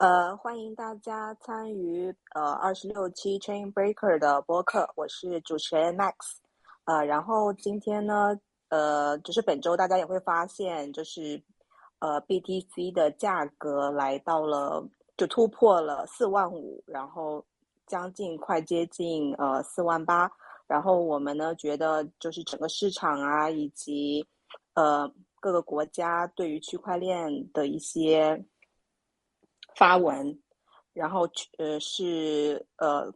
呃，欢迎大家参与呃二十六期 Chain Breaker 的播客，我是主持人 Max。呃，然后今天呢，呃，就是本周大家也会发现，就是呃 BTC 的价格来到了，就突破了四万五，然后将近快接近呃四万八。然后我们呢觉得，就是整个市场啊，以及呃各个国家对于区块链的一些发文，然后呃是呃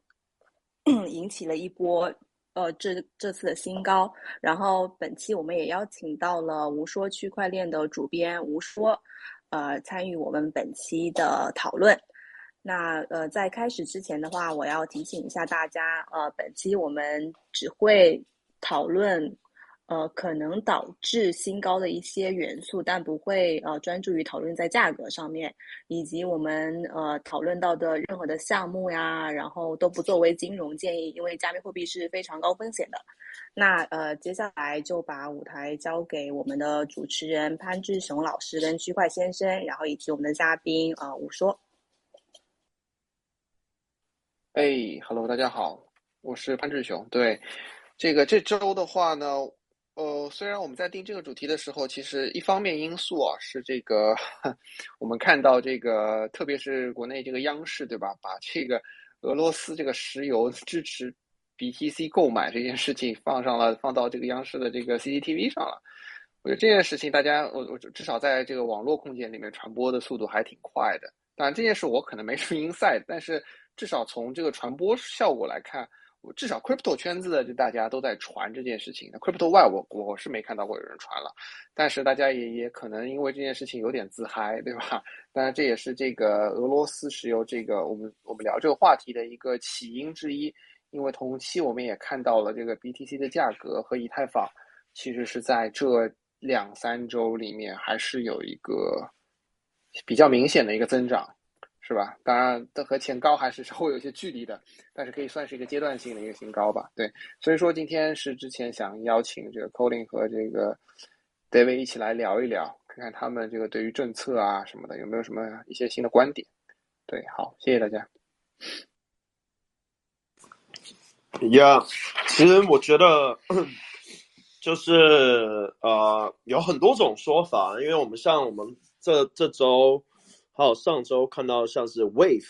引起了一波呃这这次的新高。然后本期我们也邀请到了无说区块链的主编吴说，呃参与我们本期的讨论。那呃，在开始之前的话，我要提醒一下大家，呃，本期我们只会讨论，呃，可能导致新高的一些元素，但不会呃专注于讨论在价格上面，以及我们呃讨论到的任何的项目呀，然后都不作为金融建议，因为加密货币是非常高风险的。那呃，接下来就把舞台交给我们的主持人潘志雄老师跟区块先生，然后以及我们的嘉宾呃武说。哎，Hello，大家好，我是潘志雄。对，这个这周的话呢，呃，虽然我们在定这个主题的时候，其实一方面因素啊是这个，我们看到这个，特别是国内这个央视对吧，把这个俄罗斯这个石油支持 BTC 购买这件事情放上了，放到这个央视的这个 CCTV 上了。我觉得这件事情大家，我我至少在这个网络空间里面传播的速度还挺快的。当然这件事我可能没什么 inside，但是。至少从这个传播效果来看，至少 crypto 圈子的就大家都在传这件事情。那 crypto 外我我是没看到过有人传了，但是大家也也可能因为这件事情有点自嗨，对吧？当然这也是这个俄罗斯石油这个我们我们聊这个话题的一个起因之一。因为同期我们也看到了这个 BTC 的价格和以太坊，其实是在这两三周里面还是有一个比较明显的一个增长。是吧？当然，这和前高还是 稍微有些距离的，但是可以算是一个阶段性的一个新高吧。对，所以说今天是之前想邀请这个 Colin 和这个 David 一起来聊一聊，看看他们这个对于政策啊什么的有没有什么一些新的观点。对，好，谢谢大家。Yeah，其实我觉得就是呃有很多种说法，因为我们像我们这这周。还有上周看到像是 Wave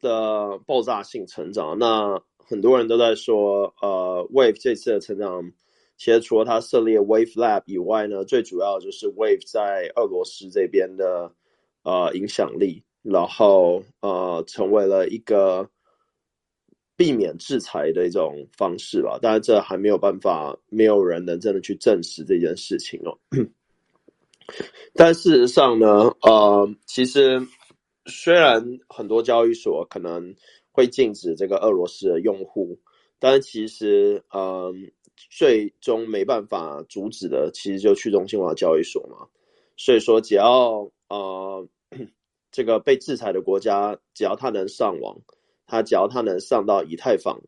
的爆炸性成长，那很多人都在说，呃，Wave 这次的成长，其实除了它设立 Wave Lab 以外呢，最主要就是 Wave 在俄罗斯这边的呃影响力，然后呃成为了一个避免制裁的一种方式吧。当然，这还没有办法，没有人能真的去证实这件事情哦。但事实上呢，呃，其实虽然很多交易所可能会禁止这个俄罗斯的用户，但其实，嗯，最终没办法阻止的，其实就去中心化交易所嘛。所以说，只要呃这个被制裁的国家，只要他能上网，他只要他能上到以太坊，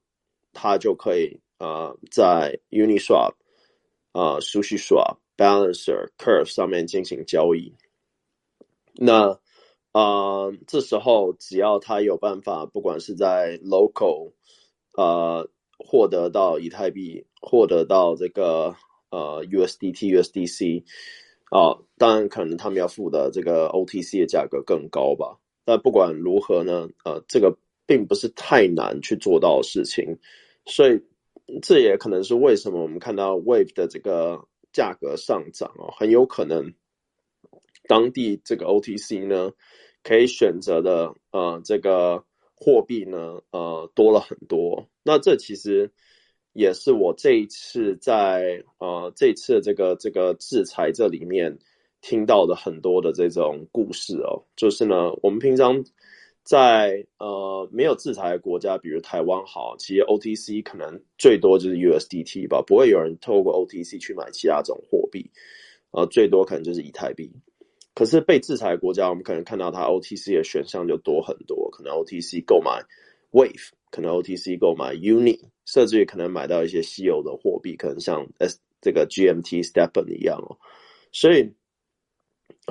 他就可以呃在 Uniswap 啊，SushiSwap。Balancer Curve 上面进行交易，那啊，这时候只要他有办法，不管是在 local 呃获得到以太币，获得到这个呃 USDT、USDC 啊，当然可能他们要付的这个 OTC 的价格更高吧。但不管如何呢，呃，这个并不是太难去做到的事情，所以这也可能是为什么我们看到 Wave 的这个。价格上涨哦，很有可能当地这个 OTC 呢，可以选择的呃这个货币呢呃多了很多。那这其实也是我这一次在呃这次这个这个制裁这里面听到的很多的这种故事哦，就是呢我们平常在呃没有制裁的国家，比如台湾好，其实 OTC 可能最多就是 USDT 吧，不会有人透过 OTC 去买其他种货币，呃，最多可能就是以太币。可是被制裁的国家，我们可能看到它 OTC 的选项就多很多，可能 OTC 购买 Wave，可能 OTC 购买 Uni，甚至于可能买到一些稀有的货币，可能像 S 这个 GMT StepN 一样哦。所以，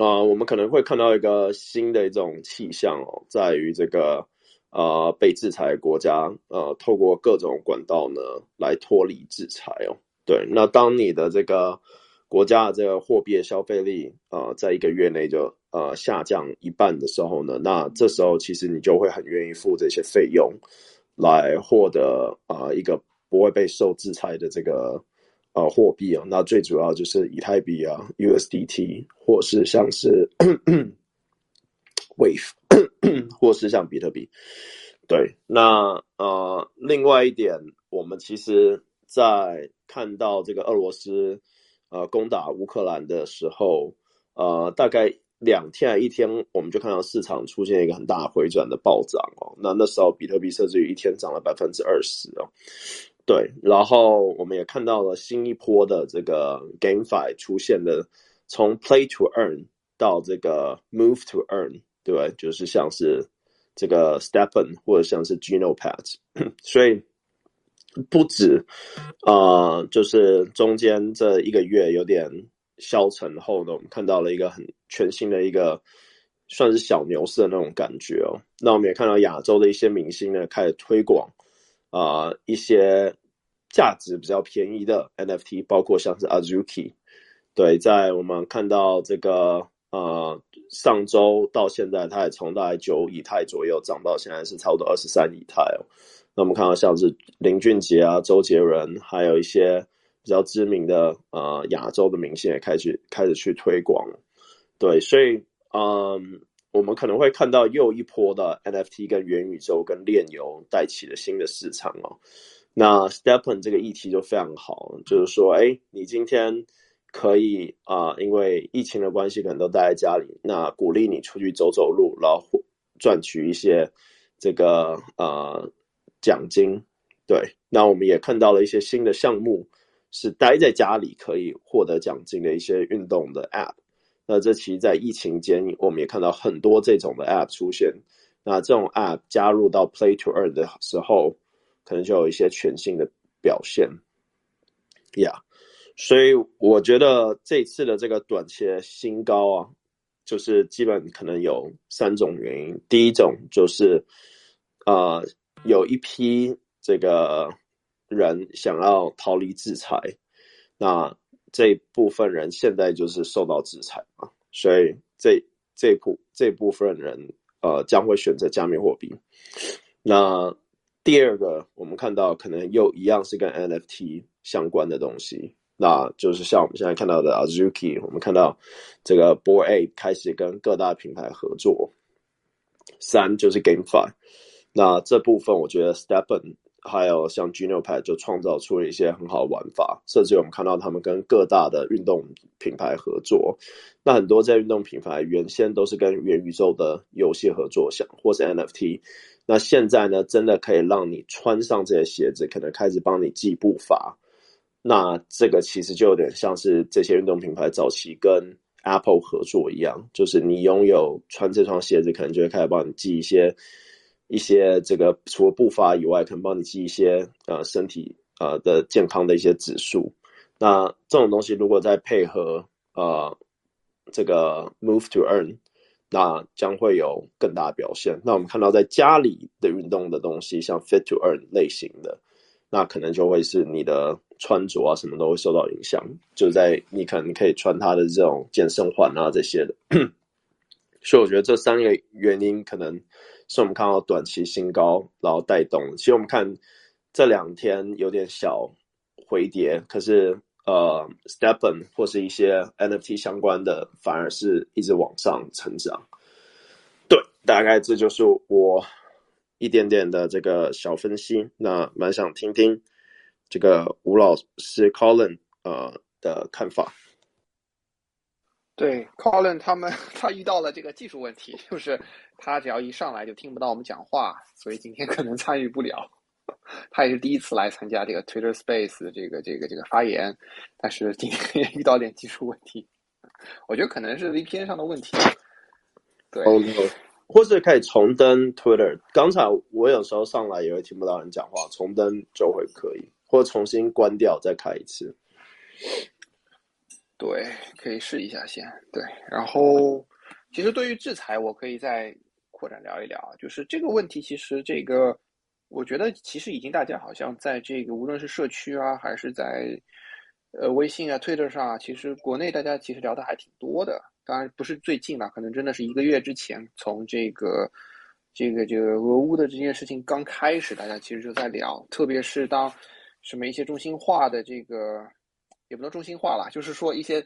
啊，我们可能会看到一个新的一种气象哦，在于这个呃被制裁国家呃透过各种管道呢来脱离制裁哦。对，那当你的这个国家的这个货币的消费力啊，在一个月内就呃下降一半的时候呢，那这时候其实你就会很愿意付这些费用，来获得啊一个不会被受制裁的这个呃货币啊。那最主要就是以太币啊、USDT，或是像是 Wave，或是像比特币。对，那呃另外一点，我们其实在看到这个俄罗斯。呃，攻打乌克兰的时候，呃，大概两天一天，我们就看到市场出现一个很大回转的暴涨哦。那那时候比特币甚至于一天涨了百分之二十哦。对，然后我们也看到了新一波的这个 GameFi 出现的，从 Play to Earn 到这个 Move to Earn，对不对？就是像是这个 Stepen 或者像是 Genopad，所以。不止，呃，就是中间这一个月有点消沉后呢，我们看到了一个很全新的一个算是小牛市的那种感觉哦。那我们也看到亚洲的一些明星呢开始推广啊一些价值比较便宜的 NFT，包括像是 Azuki。对，在我们看到这个呃上周到现在，它也从大概九以太左右涨到现在是差不多二十三以太哦。那我们看到像是林俊杰啊、周杰伦，还有一些比较知名的呃亚洲的明星也开始开始去推广。对，所以嗯，我们可能会看到又一波的 NFT 跟元宇宙跟炼油带起了新的市场哦。那 Stepen 这个议题就非常好，就是说，哎，你今天可以啊，因为疫情的关系，可能都待在家里，那鼓励你出去走走路，然后赚取一些这个呃。奖金，对，那我们也看到了一些新的项目，是待在家里可以获得奖金的一些运动的 App。那这其实，在疫情间，我们也看到很多这种的 App 出现。那这种 App 加入到 Play to Earn 的时候，可能就有一些全新的表现。Yeah，所以我觉得这次的这个短期的新高啊，就是基本可能有三种原因。第一种就是，呃。有一批这个人想要逃离制裁，那这部分人现在就是受到制裁嘛，所以这这部这部分人呃将会选择加密货币。那第二个，我们看到可能又一样是跟 NFT 相关的东西，那就是像我们现在看到的 Azuki，我们看到这个 Boy A 开始跟各大品牌合作。三就是 GameFi。那这部分，我觉得 Stepen 还有像 Genopad 就创造出了一些很好玩法，甚至我们看到他们跟各大的运动品牌合作。那很多在运动品牌原先都是跟元宇宙的游戏合作，像或是 NFT。那现在呢，真的可以让你穿上这些鞋子，可能开始帮你记步伐。那这个其实就有点像是这些运动品牌早期跟 Apple 合作一样，就是你拥有穿这双鞋子，可能就会开始帮你记一些。一些这个除了步伐以外，可能帮你记一些呃身体呃的健康的一些指数。那这种东西如果再配合呃这个 move to earn，那将会有更大表现。那我们看到在家里的运动的东西，像 fit to earn 类型的，那可能就会是你的穿着啊什么都会受到影响。就在你可能可以穿它的这种健身环啊这些的。所以我觉得这三个原因可能。是我们看到短期新高，然后带动。其实我们看这两天有点小回跌，可是呃，Stepen 或是一些 NFT 相关的，反而是一直往上成长。对，大概这就是我一点点的这个小分析。那蛮想听听这个吴老师 Colin 呃的看法。对，Colin 他们 他遇到了这个技术问题，就是他只要一上来就听不到我们讲话，所以今天可能参与不了。他也是第一次来参加这个 Twitter Space 的这个这个这个发言，但是今天也遇到点技术问题，我觉得可能是 VPN 上的问题。对，或是可以重登 Twitter。刚才我有时候上来也会听不到人讲话，重登就会可以，或者重新关掉再开一次。对，可以试一下先。对，然后其实对于制裁，我可以再扩展聊一聊，就是这个问题，其实这个我觉得其实已经大家好像在这个无论是社区啊，还是在呃微信啊、Twitter 上啊，其实国内大家其实聊的还挺多的。当然不是最近吧，可能真的是一个月之前，从这个这个这个俄乌的这件事情刚开始，大家其实就在聊，特别是当什么一些中心化的这个。也不能中心化了，就是说一些，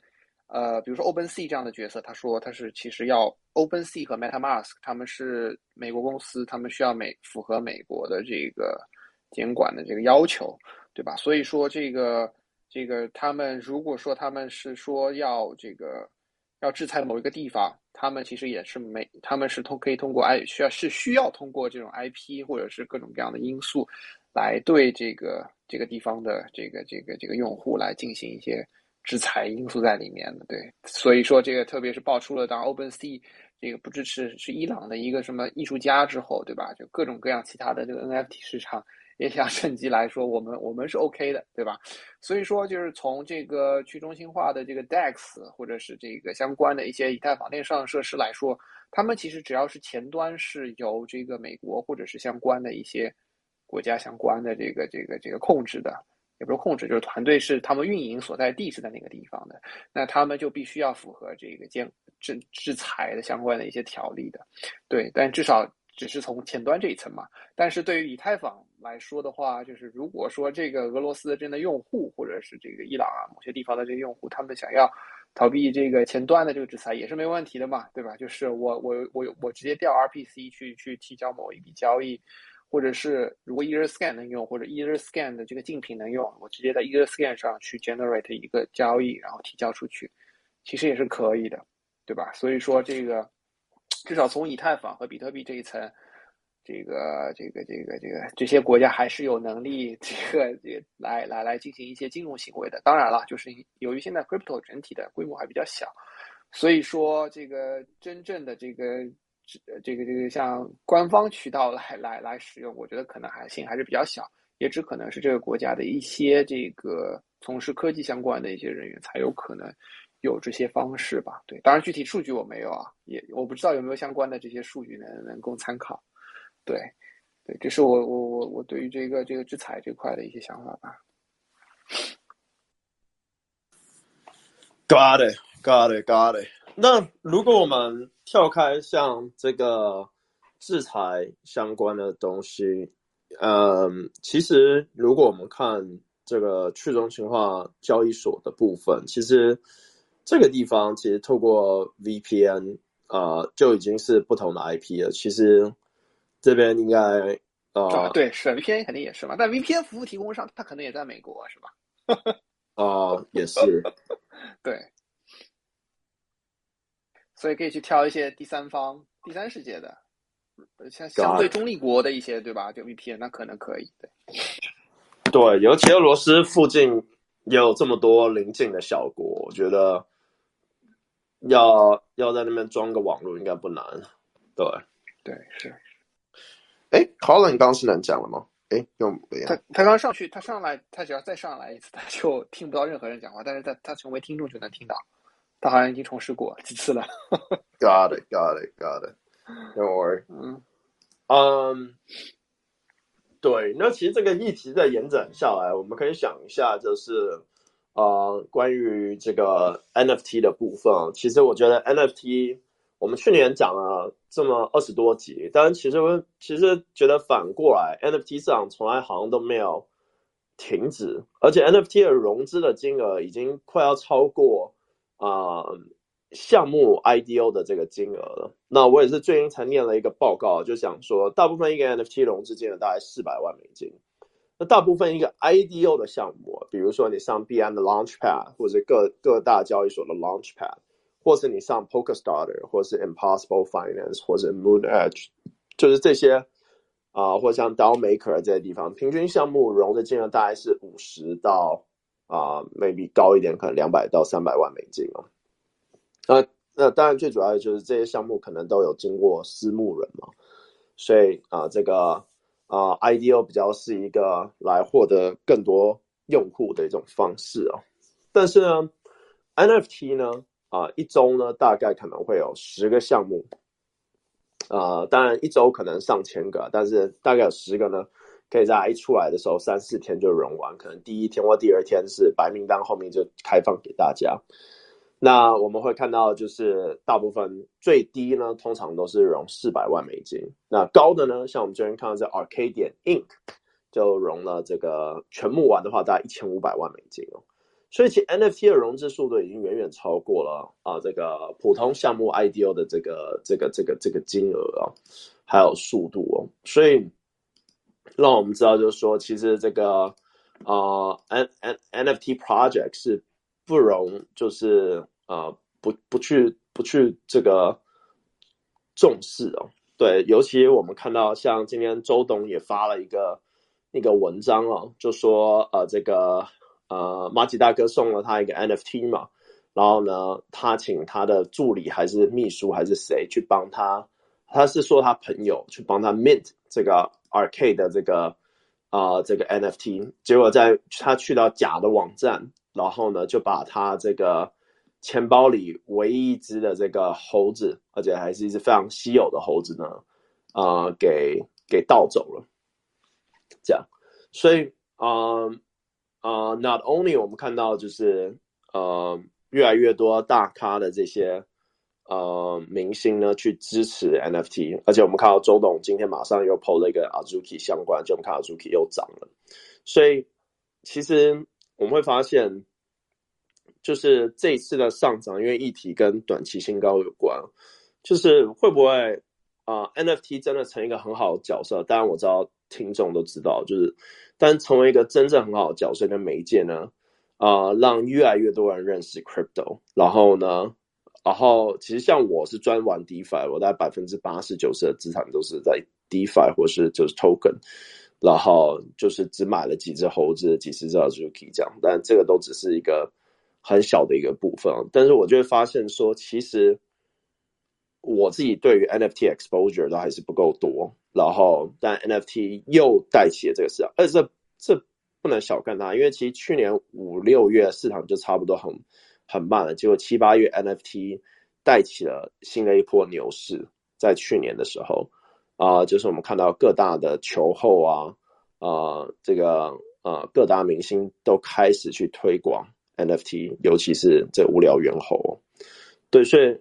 呃，比如说 OpenSea 这样的角色，他说他是其实要 OpenSea 和 MetaMask，他们是美国公司，他们需要美符合美国的这个监管的这个要求，对吧？所以说这个这个他们如果说他们是说要这个要制裁某一个地方，他们其实也是没，他们是通可以通过 I 需要是需要通过这种 IP 或者是各种各样的因素。来对这个这个地方的这个这个这个用户来进行一些制裁因素在里面的，对，所以说这个特别是爆出了当 OpenSea 这个不支持是伊朗的一个什么艺术家之后，对吧？就各种各样其他的这个 NFT 市场也想趁机来说，我们我们是 OK 的，对吧？所以说就是从这个去中心化的这个 DEX 或者是这个相关的一些以太坊链上设施来说，他们其实只要是前端是由这个美国或者是相关的一些。国家相关的这个这个这个控制的，也不是控制，就是团队是他们运营所在地是在那个地方的，那他们就必须要符合这个监制制裁的相关的一些条例的，对，但至少只是从前端这一层嘛。但是对于以太坊来说的话，就是如果说这个俄罗斯的真的用户，或者是这个伊朗啊某些地方的这个用户，他们想要逃避这个前端的这个制裁，也是没问题的嘛，对吧？就是我我我我直接调 RPC 去去提交某一笔交易。或者是如果 EtherScan 能用，或者 EtherScan 的这个竞品能用，我直接在 EtherScan 上去 generate 一个交易，然后提交出去，其实也是可以的，对吧？所以说这个至少从以太坊和比特币这一层，这个这个这个这个这些国家还是有能力 这个这个来来来进行一些金融行为的。当然了，就是由于现在 crypto 整体的规模还比较小，所以说这个真正的这个。这个这个像官方渠道来来来使用，我觉得可能还性还是比较小，也只可能是这个国家的一些这个从事科技相关的一些人员才有可能有这些方式吧。对，当然具体数据我没有啊，也我不知道有没有相关的这些数据能能供参考。对，对，这是我我我我对于这个这个制裁这块的一些想法吧。Got it, got it, got it. 那如果我们跳开像这个制裁相关的东西，嗯，其实如果我们看这个去中心化交易所的部分，其实这个地方其实透过 VPN 啊就已经是不同的 IP 了。其实这边应该啊，对，是 VPN 肯定也是嘛，但 VPN 服务提供商他可能也在美国，是吧？啊，也是，对。所以可以去挑一些第三方、第三世界的，像相对中立国的一些，对吧？就 VPN，那可能可以。对，对，尤其俄罗斯附近也有这么多邻近的小国，我觉得要要在那边装个网络应该不难。对，对，是。哎，Colin 刚是能讲了吗？哎，用他他刚上去，他上来，他只要再上来一次，他就听不到任何人讲话，但是他他成为听众就能听到。他好像已经重试过几次了。Got it, got it, got it. Don't worry. 嗯，嗯，对。那其实这个议题在延展下来，我们可以想一下，就是呃，关于这个 NFT 的部分。其实我觉得 NFT，我们去年讲了这么二十多集，但其实我其实觉得反过来，NFT 市场从来好像都没有停止，而且 NFT 的融资的金额已经快要超过。啊，项目 IDO 的这个金额了。那我也是最近才念了一个报告，就想说，大部分一个 NFT 融资金额大概四百万美金。那大部分一个 IDO 的项目，比如说你上币安的 Launchpad，或者各各大交易所的 Launchpad，或是你上 PokerStarter，或是 Impossible Finance，或者 Moon Edge，就是这些啊，或像 DAO Maker 这些地方，平均项目融的金额大概是五十到。啊，maybe 高一点，可能两百到三百万美金哦。那那当然最主要的就是这些项目可能都有经过私募人嘛，所以啊，这个啊 IDO 比较是一个来获得更多用户的一种方式哦。但是呢，NFT 呢，啊，一周呢大概可能会有十个项目，呃，当然一周可能上千个，但是大概有十个呢，可以在一出来的时候三四天就融完，可能第一天或第二天是白名单，后面就开放给大家。那我们会看到，就是大部分最低呢，通常都是融四百万美金。那高的呢，像我们这边看到这 Arcadian Inc，就融了这个全部完的话，大概一千五百万美金哦。所以其 NFT 的融资速度已经远远超过了啊这个普通项目 IDO 的这个这个这个这个金额啊，还有速度哦。所以让我们知道，就是说，其实这个啊 N N NFT project 是不容就是啊不不去不去这个重视哦。对，尤其我们看到像今天周董也发了一个那个文章哦，就说呃这个。呃，马吉大哥送了他一个 NFT 嘛，然后呢，他请他的助理还是秘书还是谁去帮他，他是说他朋友去帮他 mint 这个 Arcade 的这个啊这个 NFT，结果在他去到假的网站，然后呢就把他这个钱包里唯一一只的这个猴子，而且还是一只非常稀有的猴子呢，啊给给盗走了，这样，所以啊。啊，Not only 我们看到就是呃越来越多大咖的这些呃明星呢去支持 NFT，而且我们看到周董今天马上又 PO 了一个 Azuki 相关，就我们看 Azuki 又涨了，所以其实我们会发现，就是这一次的上涨，因为议题跟短期新高有关，就是会不会啊 NFT 真的成一个很好的角色？当然我知道听众都知道，就是。但成为一个真正很好的角色跟媒介呢，啊，让越来越多人认识 crypto，然后呢，然后其实像我是专玩 DeFi，我大概百分之八十九十的资产都是在 DeFi 或是就是 token，然后就是只买了几只猴子、几十只 Azuki 这样，但这个都只是一个很小的一个部分，但是我就会发现说，其实。我自己对于 NFT exposure 都还是不够多，然后但 NFT 又带起了这个市场，而且这这不能小看它，因为其实去年五六月市场就差不多很很慢的，结果七八月 NFT 带起了新的一波牛市，在去年的时候啊，就是我们看到各大的球后啊啊这个啊各大明星都开始去推广 NFT，尤其是这无聊猿猴，对，所以。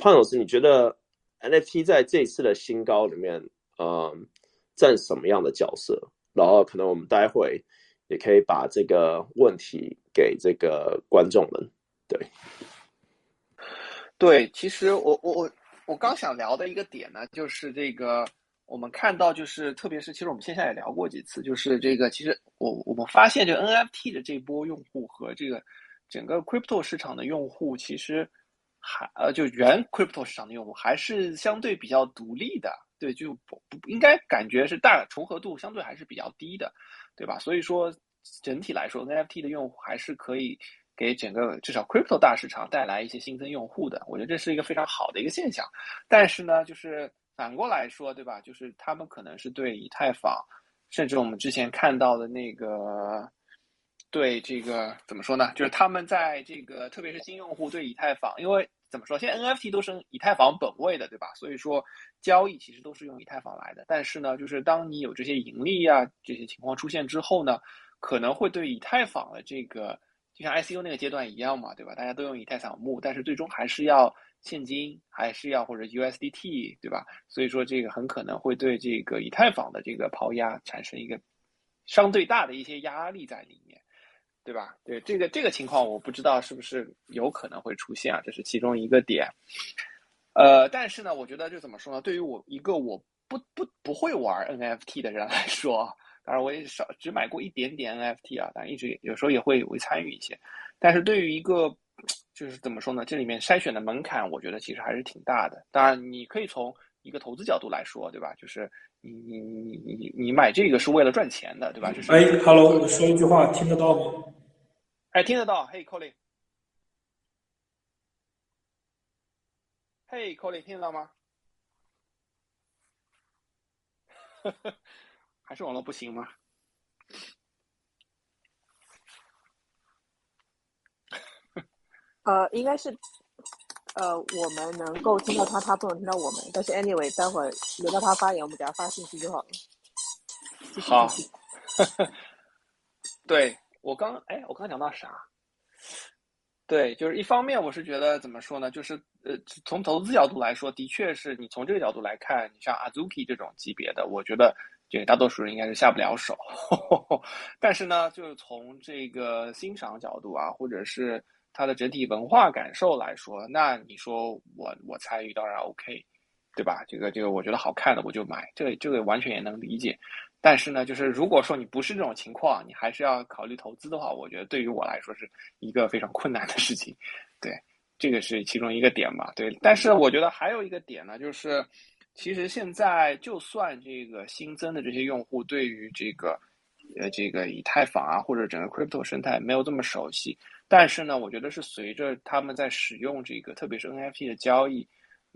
潘老师，你觉得 NFT 在这次的新高里面，嗯，占什么样的角色？然后可能我们待会也可以把这个问题给这个观众们。对，对，其实我我我我刚想聊的一个点呢，就是这个我们看到，就是特别是其实我们线下也聊过几次，就是这个其实我我们发现，这 NFT 的这波用户和这个整个 crypto 市场的用户，其实。还呃，就原 crypto 市场的用户还是相对比较独立的，对，就不不应该感觉是大重合度相对还是比较低的，对吧？所以说整体来说，NFT 的用户还是可以给整个至少 crypto 大市场带来一些新增用户的，我觉得这是一个非常好的一个现象。但是呢，就是反过来说，对吧？就是他们可能是对以太坊，甚至我们之前看到的那个。对这个怎么说呢？就是他们在这个，特别是新用户对以太坊，因为怎么说，现在 NFT 都是以太坊本位的，对吧？所以说交易其实都是用以太坊来的。但是呢，就是当你有这些盈利啊这些情况出现之后呢，可能会对以太坊的这个，就像 ICU 那个阶段一样嘛，对吧？大家都用以太坊募，但是最终还是要现金，还是要或者 USDT，对吧？所以说这个很可能会对这个以太坊的这个抛压产生一个相对大的一些压力在里面。对吧？对这个这个情况，我不知道是不是有可能会出现啊，这是其中一个点。呃，但是呢，我觉得就怎么说呢？对于我一个我不不不会玩 NFT 的人来说，当然我也少只买过一点点 NFT 啊，但一直有时候也会会参与一些。但是对于一个就是怎么说呢？这里面筛选的门槛，我觉得其实还是挺大的。当然，你可以从一个投资角度来说，对吧？就是你你你你你买这个是为了赚钱的，对吧？就是哎，Hello，说一句话，听得到吗？哎，听得到，嘿，Colin，嘿，Colin，听得到吗？还是网络不行吗？呃，应该是，呃，我们能够听到他，他不能听到我们。但是 anyway，待会儿轮到他发言，我们给他发信息就好了。好，对我刚哎，我刚讲到啥？对，就是一方面，我是觉得怎么说呢？就是呃，从投资角度来说，的确是你从这个角度来看，你像 Azuki 这种级别的，我觉得这个大多数人应该是下不了手。但是呢，就是从这个欣赏角度啊，或者是它的整体文化感受来说，那你说我我参与当然 OK，对吧？这个这个我觉得好看的我就买，这个这个完全也能理解。但是呢，就是如果说你不是这种情况，你还是要考虑投资的话，我觉得对于我来说是一个非常困难的事情。对，这个是其中一个点嘛。对，但是我觉得还有一个点呢，就是其实现在就算这个新增的这些用户对于这个呃这个以太坊啊或者整个 crypto 生态没有这么熟悉，但是呢，我觉得是随着他们在使用这个特别是 NFT 的交易。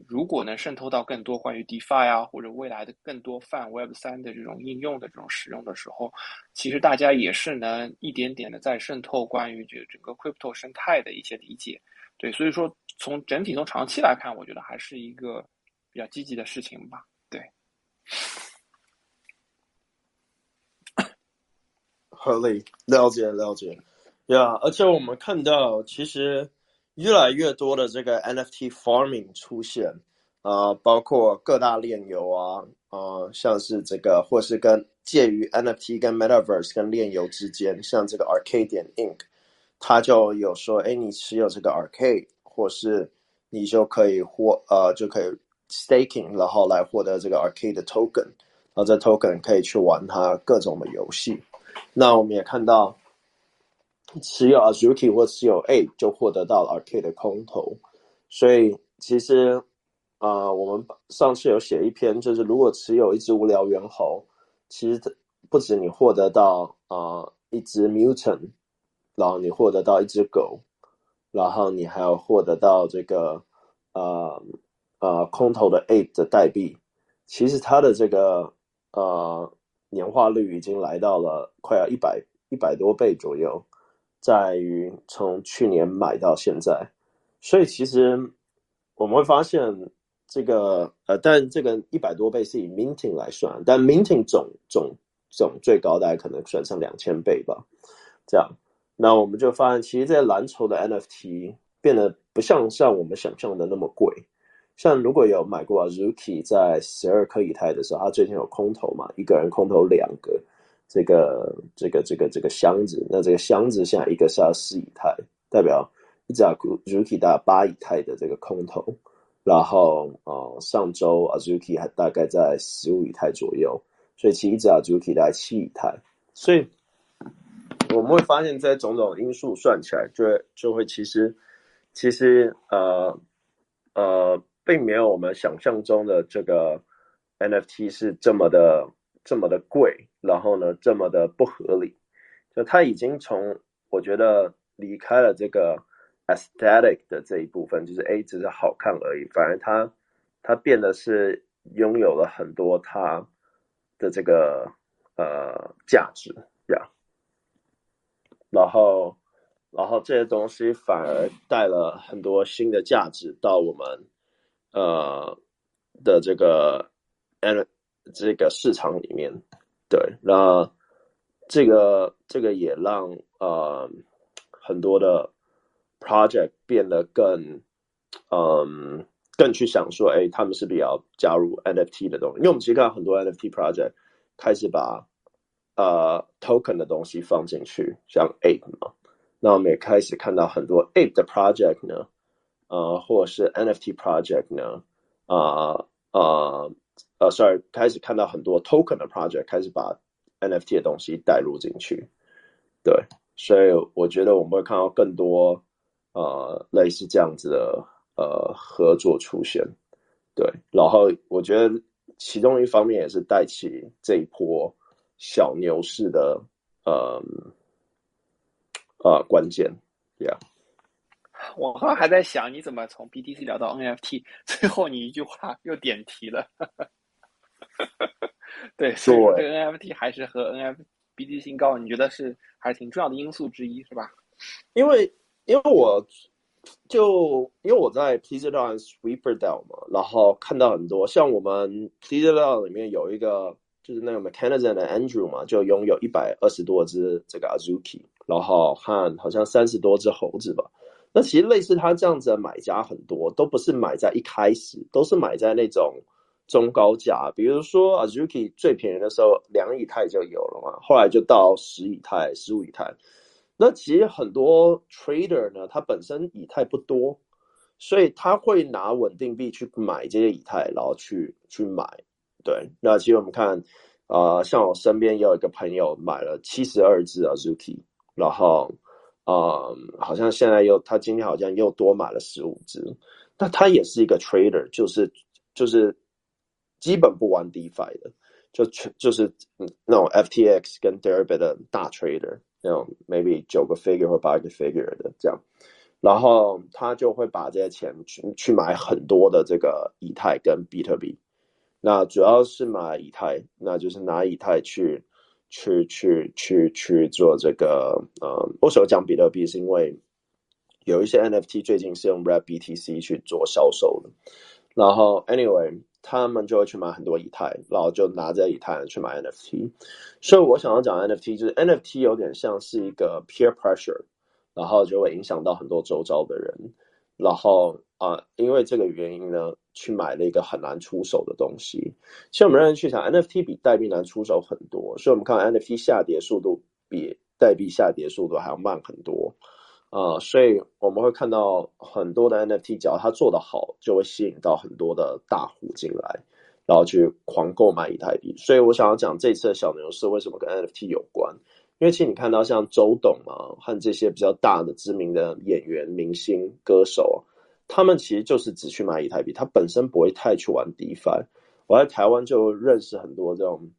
如果能渗透到更多关于 DeFi 啊，或者未来的更多泛 Web 三的这种应用的这种使用的时候，其实大家也是能一点点的在渗透关于这整个 Crypto 生态的一些理解。对，所以说从整体从长期来看，我觉得还是一个比较积极的事情吧。对，合理，了解了解，呀，而且我们看到其实。越来越多的这个 NFT farming 出现，啊，包括各大链游啊，啊，像是这个，或是跟介于 NFT 跟 Metaverse 跟链游之间，像这个 Arcade 点 Inc，它就有说，哎，你持有这个 Arcade，或是你就可以获，呃，就可以 staking，然后来获得这个 Arcade 的 token，然后这 token 可以去玩它各种的游戏。那我们也看到。持有 Azuki 或持有 A 就获得到了 Arcade 的空投，所以其实啊，我们上次有写一篇，就是如果持有一只无聊猿猴，其实不止你获得到啊一只 Mutant，然后你获得到一只狗，然后你还要获得到这个呃呃空头的 A 的代币，其实它的这个呃年化率已经来到了快要一百一百多倍左右。在于从去年买到现在，所以其实我们会发现这个呃，但这个一百多倍是以 minting 来算，但 minting 总总总最高大概可能算上两千倍吧。这样，那我们就发现，其实这些蓝筹的 NFT 变得不像像我们想象的那么贵。像如果有买过 Azuki，在十二颗以太的时候，他最近有空投嘛，一个人空投两个。这个这个这个这个箱子，那这个箱子现在一个是要四以太，代表一只 Azuki 大概八以太的这个空头，然后呃上周 Azuki 还大概在十五以太左右，所以其实一只 Azuki 大概七以太，所以我们会发现，在种种因素算起来，就会就会其实其实呃呃并没有我们想象中的这个 NFT 是这么的这么的贵。然后呢，这么的不合理，就他已经从我觉得离开了这个 aesthetic 的这一部分，就是 A 只是好看而已，反而它，它变得是拥有了很多他的这个呃价值呀，然后然后这些东西反而带了很多新的价值到我们呃的这个 N 这个市场里面。对，那这个这个也让呃很多的 project 变得更嗯更去想说，哎，他们是不是要加入 NFT 的东西，因为我们其实看到很多 NFT project 开始把呃 token 的东西放进去，像 Ape 嘛，那我们也开始看到很多 Ape 的 project 呢，呃，或者是 NFT project 呢，啊啊。呃，sorry，开始看到很多 token 的 project 开始把 NFT 的东西带入进去，对，所以我觉得我们会看到更多呃类似这样子的呃合作出现，对，然后我觉得其中一方面也是带起这一波小牛市的呃呃关键，Yeah。我刚刚还在想，你怎么从 BTC 聊到 NFT，最后你一句话又点题了。对，所以这个 NFT 还是和 NFT 新高，你觉得是还是挺重要的因素之一，是吧？因为因为我就因为我在 Pleaser DAO Sweeper DAO 嘛，然后看到很多像我们 Pleaser DAO 里面有一个就是那个 Mechanism 的 Andrew 嘛，就拥有一百二十多只这个 Azuki，然后和好像三十多只猴子吧。那其实类似他这样子的买家很多，都不是买在一开始，都是买在那种中高价，比如说 Azuki 最便宜的时候两以太就有了嘛，后来就到十以太、十五以太。那其实很多 trader 呢，他本身以太不多，所以他会拿稳定币去买这些以太，然后去去买。对，那其实我们看，呃，像我身边也有一个朋友买了七十二只 Azuki，然后，呃，好像现在又他今天好像又多买了十五只。那他也是一个 trader，就是就是基本不玩 DeFi 的，就就是那种 FTX 跟 d e r b i t 的大 trader。那种 maybe 九个 figure 或八个 figure 的这样，然后他就会把这些钱去去买很多的这个以太跟比特币，那主要是买以太，那就是拿以太去去去去去做这个呃，为什么讲比特币？是因为有一些 NFT 最近是用 Red BTC 去做销售的，然后 anyway。他们就会去买很多以太，然后就拿着以太去买 NFT。所以我想要讲 NFT，就是 NFT 有点像是一个 peer pressure，然后就会影响到很多周遭的人。然后啊，因为这个原因呢，去买了一个很难出手的东西。其实我们认真去想，NFT 比代币难出手很多，所以我们看 NFT 下跌速度比代币下跌速度还要慢很多。啊，所以我们会看到很多的 NFT，只要它做得好，就会吸引到很多的大户进来，然后去狂购买以太币。所以我想要讲这次的小牛市为什么跟 NFT 有关，因为其实你看到像周董啊和这些比较大的知名的演员、明星、歌手，他们其实就是只去买以太币，他本身不会太去玩 DeFi。我在台湾就认识很多这种，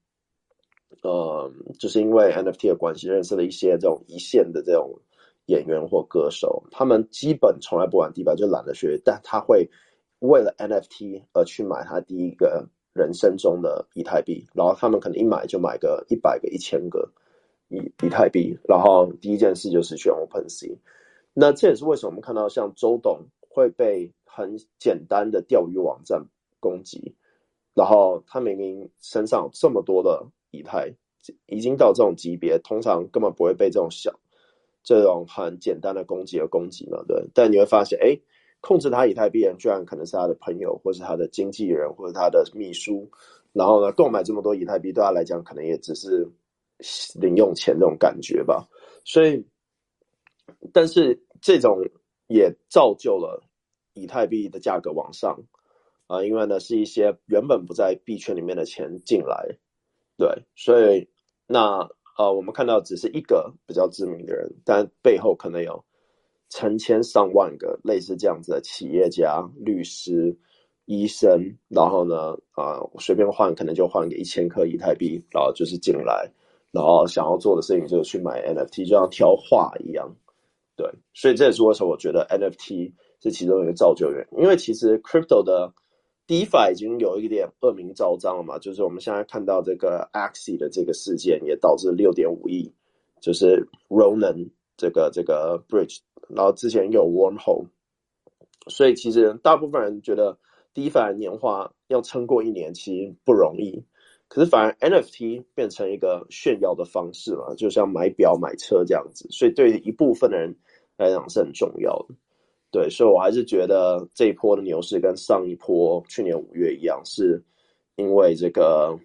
呃，就是因为 NFT 的关系，认识了一些这种一线的这种。演员或歌手，他们基本从来不玩 DeFi，就懒得学，但他会为了 NFT 而去买他第一个人生中的以太币，然后他们可能一买就买个一百个、一千个以以太币，然后第一件事就是选 OpenSea。那这也是为什么我们看到像周董会被很简单的钓鱼网站攻击，然后他明明身上有这么多的以太，已经到这种级别，通常根本不会被这种小。这种很简单的攻击而攻击嘛，对。但你会发现，哎，控制他以太币人居然可能是他的朋友，或是他的经纪人，或者他的秘书。然后呢，购买这么多以太币对他来讲，可能也只是零用钱这种感觉吧。所以，但是这种也造就了以太币的价格往上啊，因为呢是一些原本不在币圈里面的钱进来，对。所以那。呃，我们看到只是一个比较知名的人，但背后可能有成千上万个类似这样子的企业家、律师、医生，然后呢，啊，随便换可能就换个一千颗以太币，然后就是进来，然后想要做的事情就是去买 NFT，就像挑画一样，对，所以这也是为什么我觉得 NFT 是其中一个造就源，因为其实 crypto 的。DeFi 已经有一点恶名昭彰了嘛，就是我们现在看到这个 Axie 的这个事件，也导致六点五亿，就是 Ronan 这个这个 Bridge，然后之前有 Wormhole，所以其实大部分人觉得 DeFi 年化要撑过一年其实不容易，可是反而 NFT 变成一个炫耀的方式嘛，就像买表买车这样子，所以对一部分的人来讲是很重要的。对，所以我还是觉得这一波的牛市跟上一波去年五月一样，是因为这个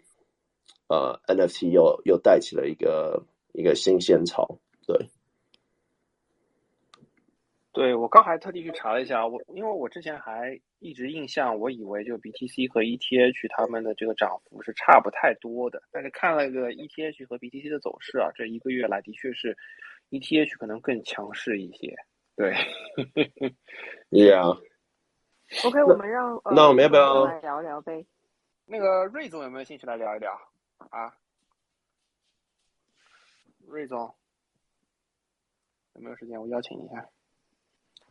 呃 NFT 又又带起了一个一个新鲜潮。对，对我刚还特地去查了一下，我因为我之前还一直印象，我以为就 BTC 和 ETH 他们的这个涨幅是差不太多的，但是看了个 ETH 和 BTC 的走势啊，这一个月来的确是 ETH 可能更强势一些。对，Yeah。OK，我们让那我们要不要来聊聊呗？那个瑞总有没有兴趣来聊一聊啊？瑞总有没有时间？我邀请一下。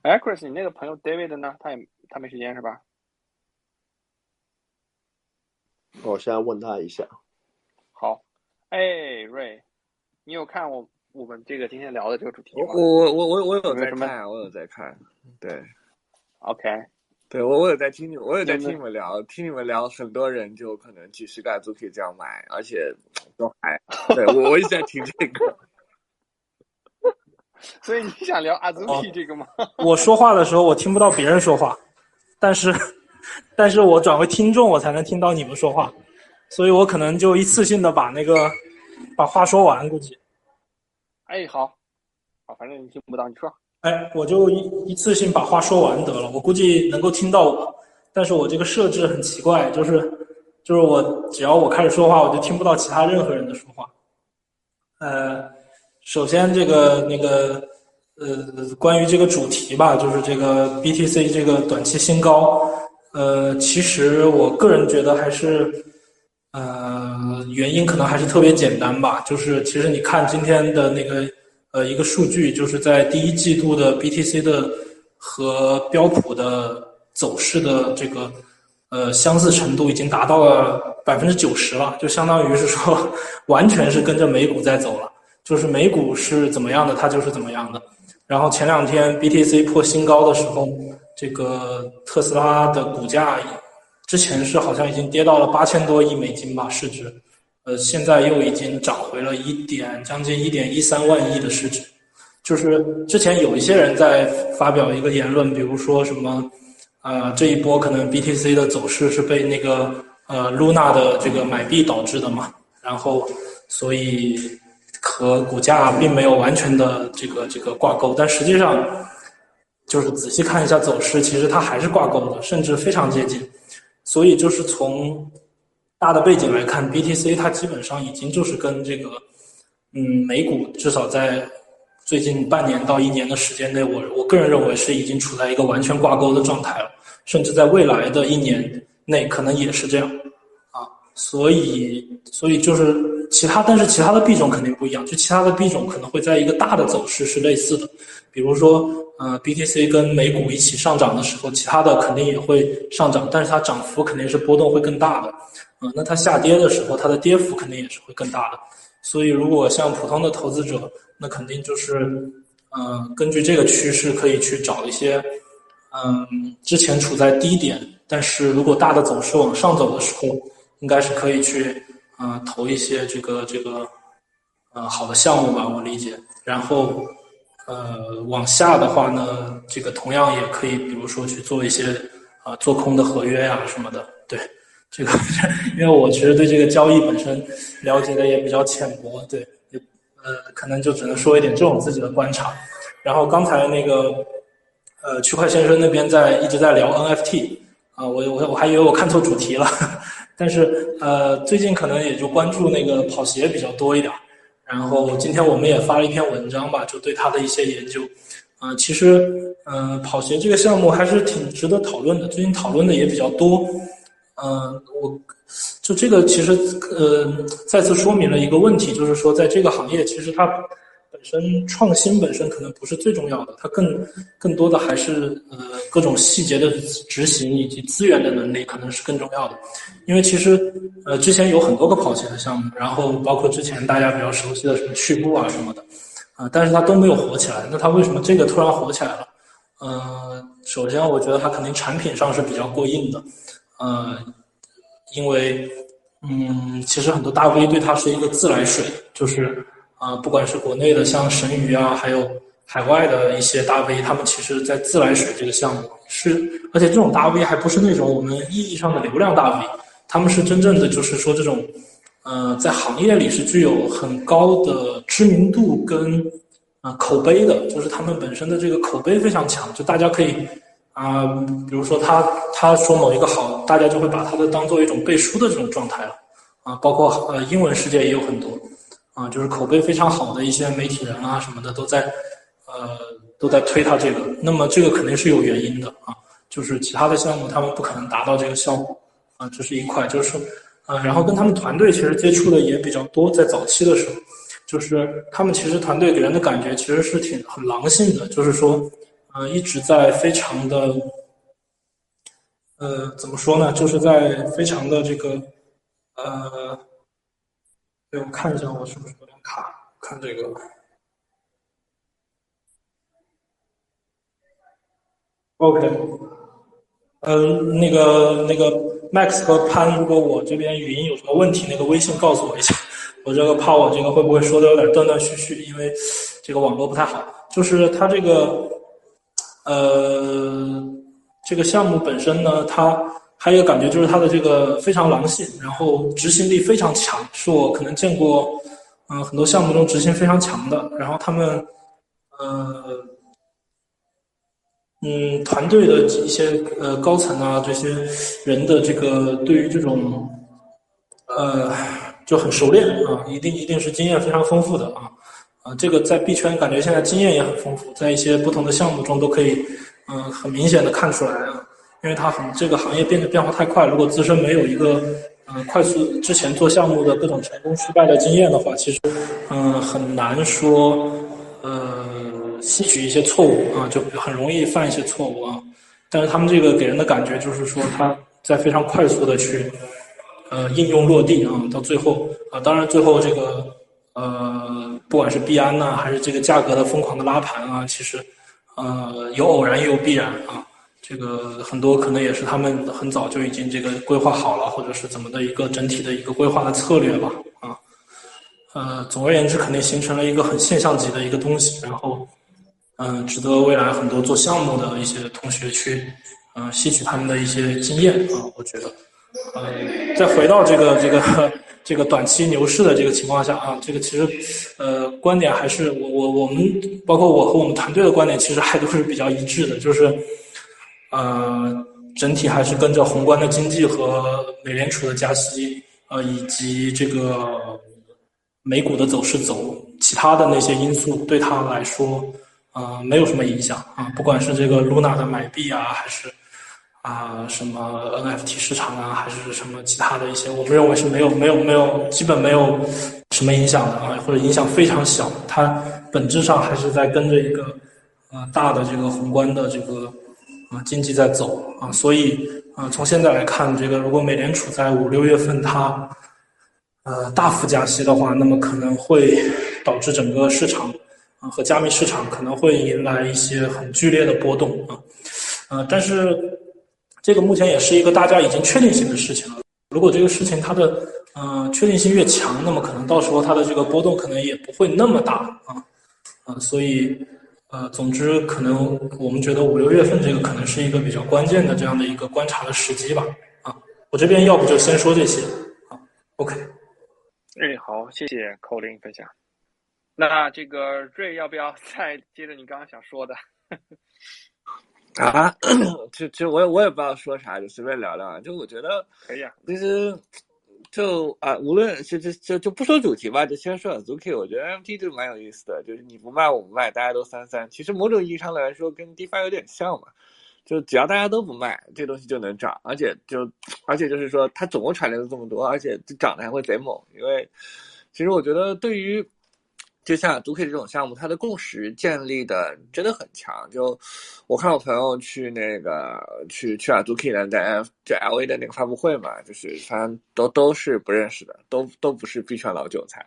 哎，Chris，你那个朋友 David 呢？他也他没时间是吧？我现在问他一下。好，哎，瑞，你有看我？我们这个今天聊的这个主题吗？我我我我我有在看，我有在看，对 OK，对，我我有在听你，我有在听你们聊，听你们聊，很多人就可能几十盖都可以这样买，而且都还，对我我一直在听这个，所以你想聊阿兹哦皮这个吗？我说话的时候我听不到别人说话，但是 但是我转为听众，我才能听到你们说话，所以我可能就一次性的把那个把话说完，估计。哎，好，好，反正你听不到，你说。哎，我就一一次性把话说完得了。我估计能够听到我，但是我这个设置很奇怪，就是就是我只要我开始说话，我就听不到其他任何人的说话。呃，首先这个那个呃，关于这个主题吧，就是这个 BTC 这个短期新高，呃，其实我个人觉得还是呃，原因可能还是特别简单吧，就是其实你看今天的那个呃一个数据，就是在第一季度的 BTC 的和标普的走势的这个呃相似程度已经达到了百分之九十了，就相当于是说 完全是跟着美股在走了，就是美股是怎么样的，它就是怎么样的。然后前两天 BTC 破新高的时候，这个特斯拉的股价之前是好像已经跌到了八千多亿美金吧市值，呃，现在又已经涨回了一点将近一点一三万亿的市值。就是之前有一些人在发表一个言论，比如说什么，呃，这一波可能 BTC 的走势是被那个呃 Luna 的这个买币导致的嘛，然后所以和股价并没有完全的这个这个挂钩，但实际上就是仔细看一下走势，其实它还是挂钩的，甚至非常接近。所以就是从大的背景来看，BTC 它基本上已经就是跟这个嗯美股至少在最近半年到一年的时间内，我我个人认为是已经处在一个完全挂钩的状态了，甚至在未来的一年内可能也是这样啊。所以所以就是其他，但是其他的币种肯定不一样，就其他的币种可能会在一个大的走势是类似的，比如说呃 BTC 跟美股一起上涨的时候，其他的肯定也会上涨，但是它涨幅肯定是波动会更大的。嗯，那它下跌的时候，它的跌幅肯定也是会更大的。所以，如果像普通的投资者，那肯定就是，嗯、根据这个趋势可以去找一些，嗯，之前处在低点，但是如果大的走势往上走的时候，应该是可以去，嗯、投一些这个这个，呃，好的项目吧，我理解。然后，呃，往下的话呢，这个同样也可以，比如说去做一些，啊、做空的合约呀、什么的，对。这个，因为我其实对这个交易本身了解的也比较浅薄，对，也呃，可能就只能说一点这种自己的观察。然后刚才那个呃，区块先生那边在一直在聊 NFT 啊、我我我还以为我看错主题了，但是呃，最近可能也就关注那个跑鞋比较多一点。然后今天我们也发了一篇文章吧，就对它的一些研究。啊、其实嗯、跑鞋这个项目还是挺值得讨论的，最近讨论的也比较多。嗯，我就这个其实呃再次说明了一个问题，就是说在这个行业，其实它本身创新本身可能不是最重要的，它更更多的还是呃各种细节的执行以及资源的能力可能是更重要的。因为其实呃之前有很多个跑鞋的项目，然后包括之前大家比较熟悉的什么趣步啊什么的，啊、但是它都没有火起来。那它为什么这个突然火起来了？呃，首先我觉得它肯定产品上是比较过硬的。呃，因为嗯，其实很多大 V 对它是一个自来水，就是啊、不管是国内的像神鱼啊，还有海外的一些大 V，他们其实在自来水这个项目是，而且这种大 V 还不是那种我们意义上的流量大 V，他们是真正的就是说这种呃，在行业里是具有很高的知名度跟啊、呃、口碑的，就是他们本身的这个口碑非常强，就大家可以。啊、比如说他他说某一个好，大家就会把它的当做一种背书的这种状态了，啊，包括呃英文世界也有很多，啊，就是口碑非常好的一些媒体人啊什么的都在，呃都在推他这个，那么这个肯定是有原因的啊，就是其他的项目他们不可能达到这个效果，啊，这是一块，就是说，呃，然后跟他们团队其实接触的也比较多，在早期的时候，就是他们其实团队给人的感觉其实是挺很狼性的，就是说。呃，一直在非常的，呃，怎么说呢？就是在非常的这个，呃，对我看一下我是不是有点卡看这个。Ok 嗯那个那个 max 和潘如果我这边语音有什么问题那个微信告诉我一下我这个怕我这个会不会说的有点断断续续因为这个网络不太好。就是它这个呃这个项目本身呢它还有一个感觉就是他的这个非常狼性，然后执行力非常强，是我可能见过嗯很多项目中执行非常强的。然后他们呃嗯团队的一些呃高层啊这些人的这个对于这种呃。就很熟练啊，一定一定是经验非常丰富的啊，啊，这个在币圈感觉现在经验也很丰富，在一些不同的项目中都可以，嗯，很明显的看出来啊，因为它很这个行业变得变化太快，如果自身没有一个嗯快速之前做项目的各种成功失败的经验的话，其实嗯很难说呃吸取一些错误啊，就很容易犯一些错误啊，但是他们这个给人的感觉就是说他在非常快速的去。呃，应用落地啊，到最后啊，当然最后这个呃，不管是币安呐，还是这个价格的疯狂的拉盘啊，其实呃有偶然也有必然啊，这个很多可能也是他们很早就已经这个规划好了，或者是怎么的一个整体的一个规划的策略吧啊，呃，总而言之，肯定形成了一个很现象级的一个东西，然后嗯，值得未来很多做项目的一些同学去嗯吸取他们的一些经验啊，我觉得。呃，再回到这个这个 这个短期牛市的这个情况下啊，这个其实呃观点还是我我我们包括我和我们团队的观点其实还都是比较一致的，就是呃整体还是跟着宏观的经济和美联储的加息呃以及这个美股的走势走，其他的那些因素对它来说呃没有什么影响啊，不管是这个 Luna 的买币啊还是。啊，什么 NFT 市场啊，还是什么其他的一些，我们认为是没有、没有、没有，基本没有什么影响的啊，或者影响非常小。它本质上还是在跟着一个呃大的这个宏观的这个啊经济在走啊，所以啊，从现在来看，这个如果美联储在五六月份它呃大幅加息的话，那么可能会导致整个市场啊和加密市场可能会迎来一些很剧烈的波动啊，呃，但是。这个目前也是一个大家已经确定性的事情了。如果这个事情它的呃确定性越强，那么可能到时候它的这个波动可能也不会那么大啊啊，所以呃，总之可能我们觉得五六月份这个可能是一个比较关键的这样的一个观察的时机吧啊。我这边要不就先说这些啊，OK。哎，好，谢谢 Colin 分享。那这个瑞要不要 再接着你刚刚想说的？啊，其实我也我也不知道说啥，就随便聊聊。就我觉得可以啊，其实就啊，无论就就就就不说主题吧，就先说 Azuki。我觉得 MT 就蛮有意思的，就是你不卖我不卖，大家都三三。其实某种意义上来说，跟 DeFi 有点像嘛。就只要大家都不卖，这东西就能涨，而且就而且就是说，它总共产量这么多，而且就涨得还会贼猛。因为其实我觉得对于就像 Duke 这种项目，它的共识建立的真的很强。就我看我朋友去那个去去啊 Duke 的，在就 LA 的那个发布会嘛，就是反正都都是不认识的，都都不是币圈老韭菜。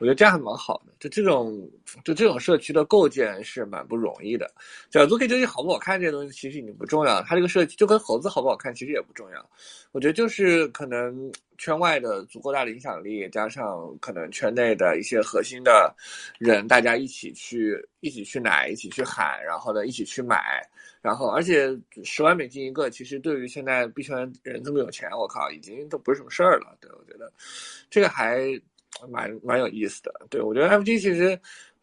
我觉得这样还蛮好的，就这种就这种社区的构建是蛮不容易的。小猪 K 究竟好不好看这些东西其实已经不重要，它这个设计就跟猴子好不好看其实也不重要。我觉得就是可能圈外的足够大的影响力，加上可能圈内的一些核心的人，大家一起去一起去奶，一起去喊，然后呢一起去买，然后而且十万美金一个，其实对于现在币圈人这么有钱，我靠，已经都不是什么事儿了。对我觉得这个还。蛮蛮有意思的，对我觉得 F G 其实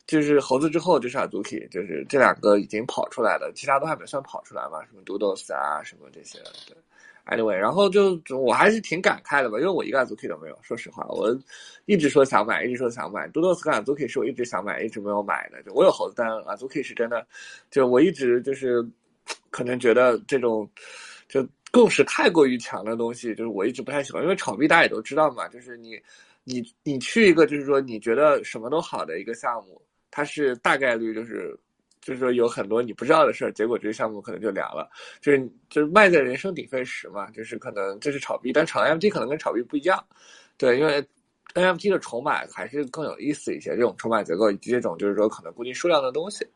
就是猴子之后就是 Azuki，就是这两个已经跑出来了，其他都还没算跑出来嘛，什么 Doodles 啊，什么这些，对，Anyway，然后就我还是挺感慨的吧，因为我一个 Azuki 都没有，说实话，我一直说想买，一直说想买，Doodles 跟 Azuki 是我一直想买，一直没有买的，就我有猴子，但 Azuki 是真的，就我一直就是可能觉得这种就共识太过于强的东西，就是我一直不太喜欢，因为炒币大家也都知道嘛，就是你。你你去一个就是说你觉得什么都好的一个项目，它是大概率就是就是说有很多你不知道的事儿，结果这个项目可能就凉了。就是就是卖在人声鼎沸时嘛，就是可能这是炒币，但炒 NFT 可能跟炒币不一样。对，因为 NFT 的筹码还是更有意思一些，这种筹码结构以及这种就是说可能固定数量的东西。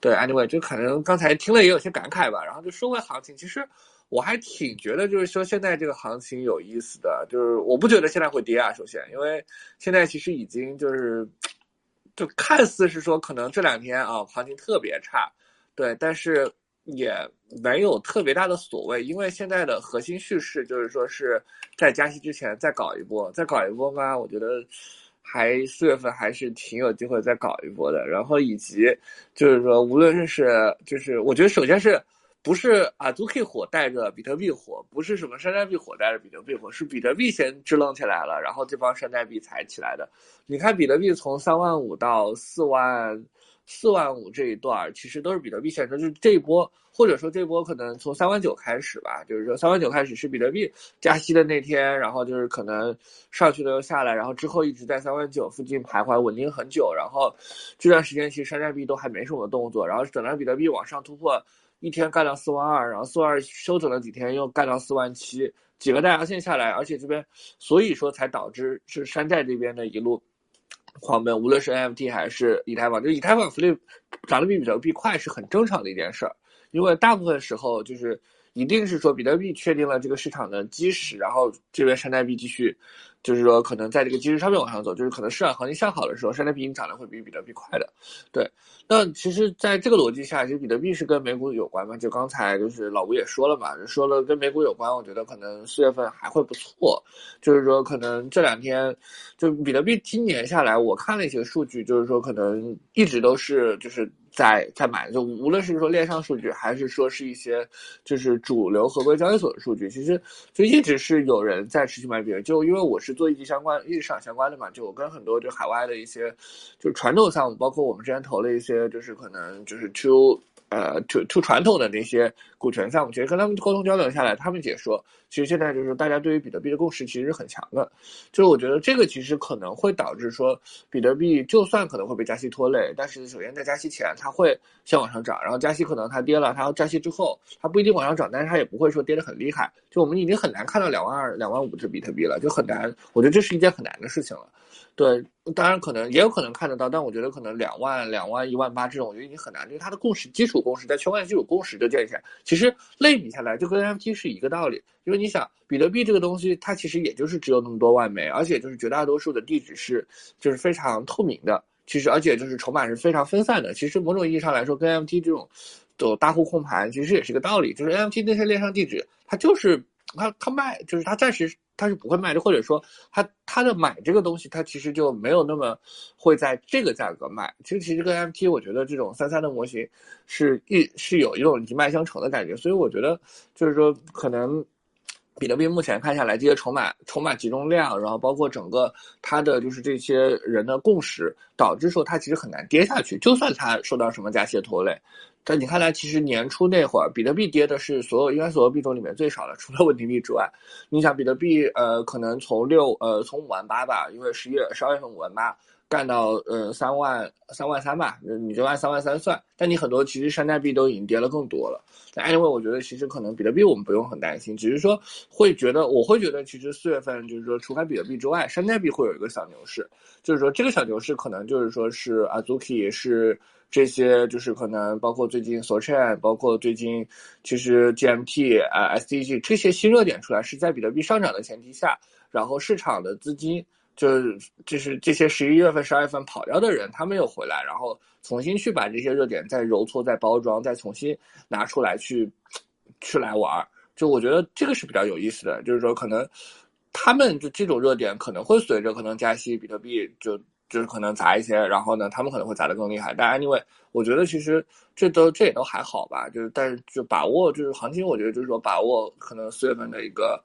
对，anyway，就可能刚才听了也有些感慨吧。然后就说回行情，其实我还挺觉得，就是说现在这个行情有意思的，就是我不觉得现在会跌啊。首先，因为现在其实已经就是，就看似是说可能这两天啊行情特别差，对，但是也没有特别大的所谓，因为现在的核心叙事就是说是在加息之前再搞一波，再搞一波嘛，我觉得。还四月份还是挺有机会再搞一波的，然后以及就是说，无论是就是我觉得首先是不是啊，ZUK 火带着比特币火，不是什么山寨币火带着比特币火，是比特币先支棱起来了，然后这帮山寨币才起来的。你看比特币从三万五到四万。四万五这一段其实都是比特币先升，就是这一波，或者说这波可能从三万九开始吧，就是说三万九开始是比特币加息的那天，然后就是可能上去了又下来，然后之后一直在三万九附近徘徊稳定很久，然后这段时间其实山寨币都还没什么动作，然后等到比特币往上突破，一天干到四万二，然后四万二休整了几天又干到四万七，几个大阳线下来，而且这边所以说才导致是山寨这边的一路。狂奔，无论是 NFT 还是以太坊，就以太坊 flip 涨得比比特币快是很正常的一件事儿，因为大部分时候就是一定是说比特币确定了这个市场的基石，然后这边山寨币继续。就是说，可能在这个基石上面往上走，就是可能市场行情向好的时候，山寨币涨得会比比特币快的。对，那其实在这个逻辑下，其实比特币是跟美股有关嘛？就刚才就是老吴也说了嘛，说了跟美股有关，我觉得可能四月份还会不错。就是说，可能这两天就比特币今年下来，我看了一些数据，就是说可能一直都是就是。在在买，就无论是说链上数据，还是说是一些就是主流合规交易所的数据，其实就一直是有人在持续买币。就因为我是做一级相关、一级市场相关的嘛，就我跟很多就海外的一些就传统项目，包括我们之前投了一些，就是可能就是 to 呃 to to 传统的那些股权项目，其实跟他们沟通交流下来，他们解说，其实现在就是大家对于比特币的共识其实是很强的。就是我觉得这个其实可能会导致说，比特币就算可能会被加息拖累，但是首先在加息前。它会先往上涨，然后加息可能它跌了，它要加息之后它不一定往上涨，但是它也不会说跌得很厉害。就我们已经很难看到两万二、两万五只比特币了，就很难。我觉得这是一件很难的事情了。对，当然可能也有可能看得到，但我觉得可能两万、两万、一万八这种，我觉得已经很难，因为它的共识基础共识在区块链基础共识就建立起来。其实类比下来就跟 NFT 是一个道理，因为你想比特币这个东西，它其实也就是只有那么多万枚，而且就是绝大多数的地址是就是非常透明的。其实，而且就是筹码是非常分散的。其实，某种意义上来说，跟 NFT 这种的大户控盘其实也是一个道理。就是 NFT 那些链上地址，它就是它它卖，就是它暂时它是不会卖的，或者说它它的买这个东西，它其实就没有那么会在这个价格卖。其实，其实跟 M T，我觉得这种三三的模型是一是有一种一脉相承的感觉。所以，我觉得就是说可能。比特币目前看下来，这些筹码筹码集中量，然后包括整个它的就是这些人的共识，导致说它其实很难跌下去。就算它受到什么加息的拖累，但你看来其实年初那会儿，比特币跌的是所有应该所有币种里面最少的，除了稳定币之外。你想比特币呃，可能从六呃从五万八吧，因为十一月十二月份五万八。干到呃三万三万三吧，你就按三万三算。但你很多其实山寨币都已经跌了更多了。但 anyway，我觉得其实可能比特币我们不用很担心，只是说会觉得我会觉得其实四月份就是说除开比特币之外，山寨币会有一个小牛市。就是说这个小牛市可能就是说是 Azuki 是这些就是可能包括最近 Sochain，包括最近其实 GMT 啊 SDG 这些新热点出来是在比特币上涨的前提下，然后市场的资金。就是就是这些十一月份、十二月份跑掉的人，他们又回来，然后重新去把这些热点再揉搓、再包装、再重新拿出来去去来玩儿。就我觉得这个是比较有意思的，就是说可能他们就这种热点可能会随着可能加息，比特币就就是可能砸一些，然后呢，他们可能会砸得更厉害。但 anyway，我觉得其实这都这也都还好吧。就是但是就把握就是行情，我觉得就是说把握可能四月份的一个。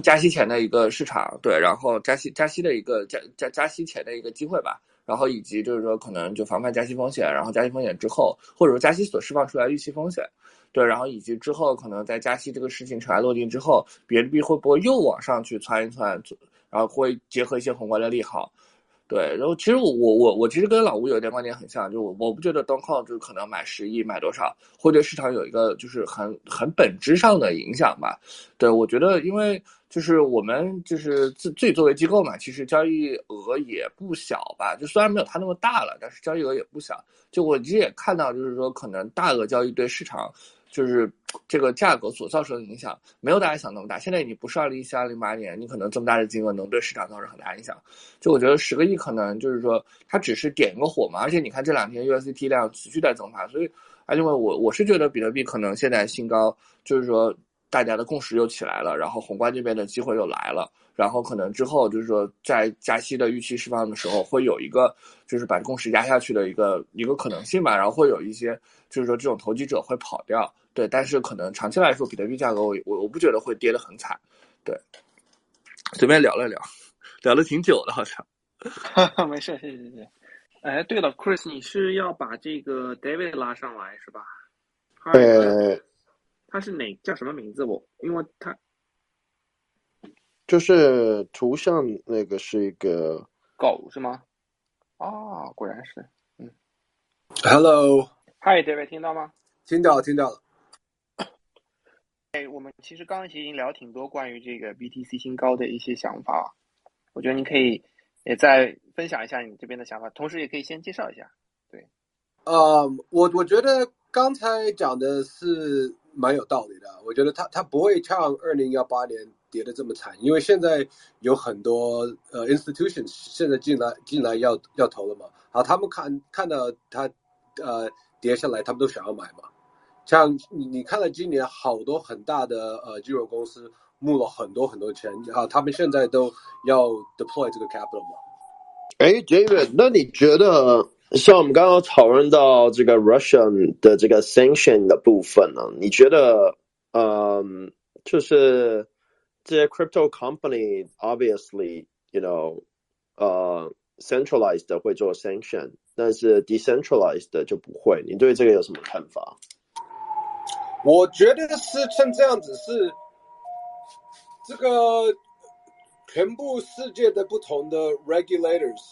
加息前的一个市场，对，然后加息加息的一个加加加息前的一个机会吧，然后以及就是说可能就防范加息风险，然后加息风险之后，或者说加息所释放出来预期风险，对，然后以及之后可能在加息这个事情尘埃落定之后，比特币会不会又往上去窜一窜，然后会结合一些宏观的利好。对，然后其实我我我我其实跟老吴有一点观点很像，就我我不觉得 d o n c 就可能买十亿买多少，会对市场有一个就是很很本质上的影响吧。对我觉得，因为就是我们就是自自己作为机构嘛，其实交易额也不小吧。就虽然没有它那么大了，但是交易额也不小。就我其实也看到，就是说可能大额交易对市场就是这个价格所造成的影响，没有大家想那么大。现在你不是二零一七、二零一八年，你可能这么大的金额能对市场造成很大影响。就我觉得十个亿可能就是说它只是点一个火嘛，而且你看这两天 USDT 量持续在增发，所以啊，因为我我是觉得比特币可能现在新高，就是说大家的共识又起来了，然后宏观这边的机会又来了。然后可能之后就是说，在加息的预期释放的时候，会有一个就是把共识压下去的一个一个可能性吧。然后会有一些就是说这种投机者会跑掉，对。但是可能长期来说，比特币价格我我我不觉得会跌得很惨，对。随便聊了聊，聊了挺久的，好像。没事，谢谢谢谢。哎，对了，Chris，你是要把这个 David 拉上来是吧？呃，他是哪叫什么名字？我因为他。就是图像那个是一个狗是吗？啊，果然是，嗯。Hello，Hi David，听到吗？听到，听到了。哎，我们其实刚刚其实已经聊挺多关于这个 BTC 新高的一些想法，我觉得你可以也再分享一下你这边的想法，同时也可以先介绍一下。对，呃，我我觉得刚才讲的是蛮有道理的，我觉得他他不会像二零幺八年。跌的这么惨，因为现在有很多呃 institutions 现在进来进来要要投了嘛，好，他们看看到它呃跌下来，他们都想要买嘛。像你你看了今年好多很大的呃金融公司募了很多很多钱，啊，他们现在都要 deploy 这个 capital 嘛。哎，David，那你觉得像我们刚刚讨论到这个 Russian 的这个 sanction 的部分呢？你觉得嗯，就是？这些 crypto company obviously you know 呃 centralized 会做 sanction，但是 decentralized 就不会。你对这个有什么看法？我觉得是像这样子，是这个全部世界的不同的 regulators，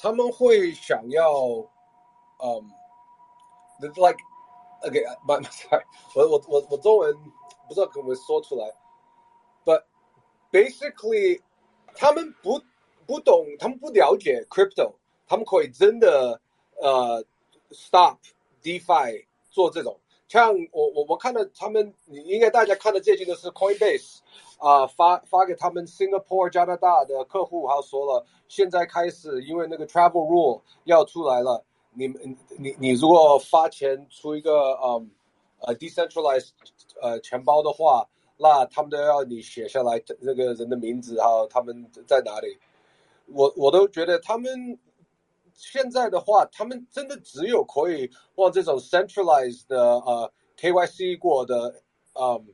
他们会想要，嗯，like okay，but sorry，我我我我中文不知道怎么说出来。but Basically，他们不不懂，他们不了解 crypto，他们可以真的呃 stop DeFi 做这种。像我我我看到他们，你应该大家看的最近的是 Coinbase 啊发发给他们 Singapore 加拿大的客户，还说了，现在开始因为那个 travel rule 要出来了，你们你你如果发钱出一个嗯呃 decentralized 呃钱包的话。那他们都要你写下来那个人的名字然后，他们在哪里？我我都觉得他们现在的话，他们真的只有可以往这种 centralized 的呃 KYC 过的嗯，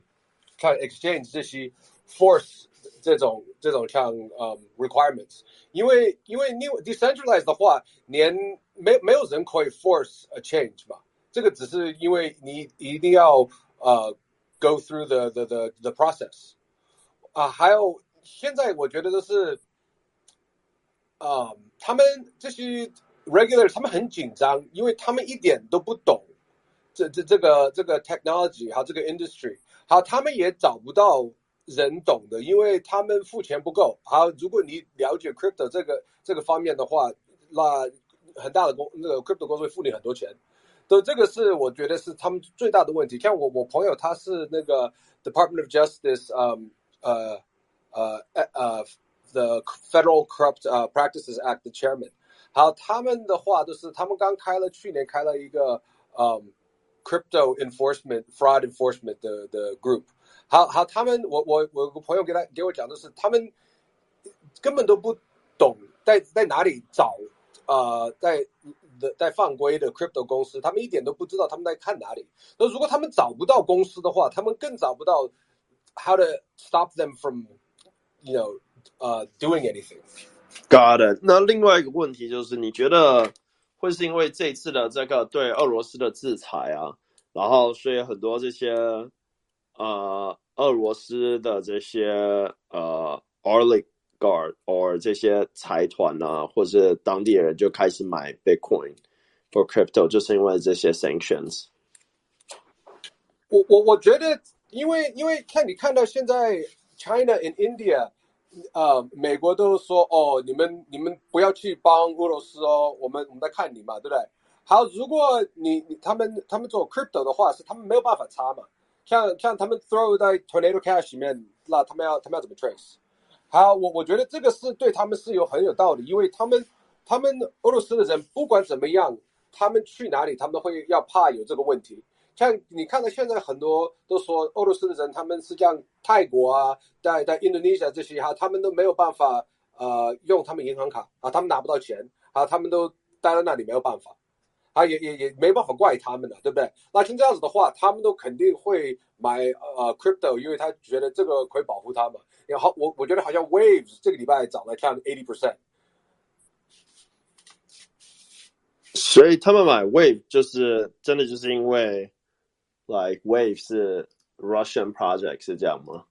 像 exchange 这些 force 这种这种像嗯 requirements，因为因为 new decentralized 的话，连没没有人可以 force a change 嘛，这个只是因为你一定要呃。go through the the the the process 啊，还有现在我觉得都是啊，他们这些 regular 他们很紧张，因为他们一点都不懂这这这个这个 technology 还有这个 industry，好，他们也找不到人懂的，因为他们付钱不够。好，如果你了解 crypto 这个这个方面的话，那很大的公那个 crypto 公司会付你很多钱。所以这个是我觉得是他们最大的问题。像我我朋友他是那个 Department of Justice，嗯呃呃呃 The Federal Corrupt Practices Act 的 Chairman。好，他们的话都是他们刚开了去年开了一个嗯 Crypto Enforcement Fraud Enforcement 的的 Group。好好，他们我我我有个朋友给他给我讲的是，他们根本都不懂在在哪里找呃在。在犯规的 crypto 公司，他们一点都不知道他们在看哪里。那如果他们找不到公司的话，他们更找不到 how to stop them from you know 呃 doing anything。Got it。那另外一个问题就是，你觉得会是因为这次的这个对俄罗斯的制裁啊，然后所以很多这些呃俄罗斯的这些呃 oligarch guard or 这些财团啊，或者当地人就开始买 Bitcoin for crypto，就是因为这些 sanctions。我我我觉得，因为因为看你看到现在 China and India，呃，美国都说哦，你们你们不要去帮俄罗斯哦，我们我们在看你嘛，对不对？好，如果你你他们他们做 crypto 的话，是他们没有办法查嘛，像像他们 throw 在 Tornado Cash 里面，那他们要他们要怎么 trace？好，我我觉得这个是对他们是有很有道理，因为他们他们俄罗斯的人不管怎么样，他们去哪里，他们会要怕有这个问题。像你看到现在很多都说俄罗斯的人，他们是像泰国啊，在在印度尼西亚这些哈，他们都没有办法呃用他们银行卡啊，他们拿不到钱啊，他们都待在那里没有办法啊，也也也没办法怪他们的，对不对？那听这样子的话，他们都肯定会买呃 crypto，因为他觉得这个可以保护他们。然后我我觉得好像 Waves 这个礼拜涨了看 eighty percent。所以他们买 Wave 就是真的就是因为，like Wave 是 Russian project 是这样吗？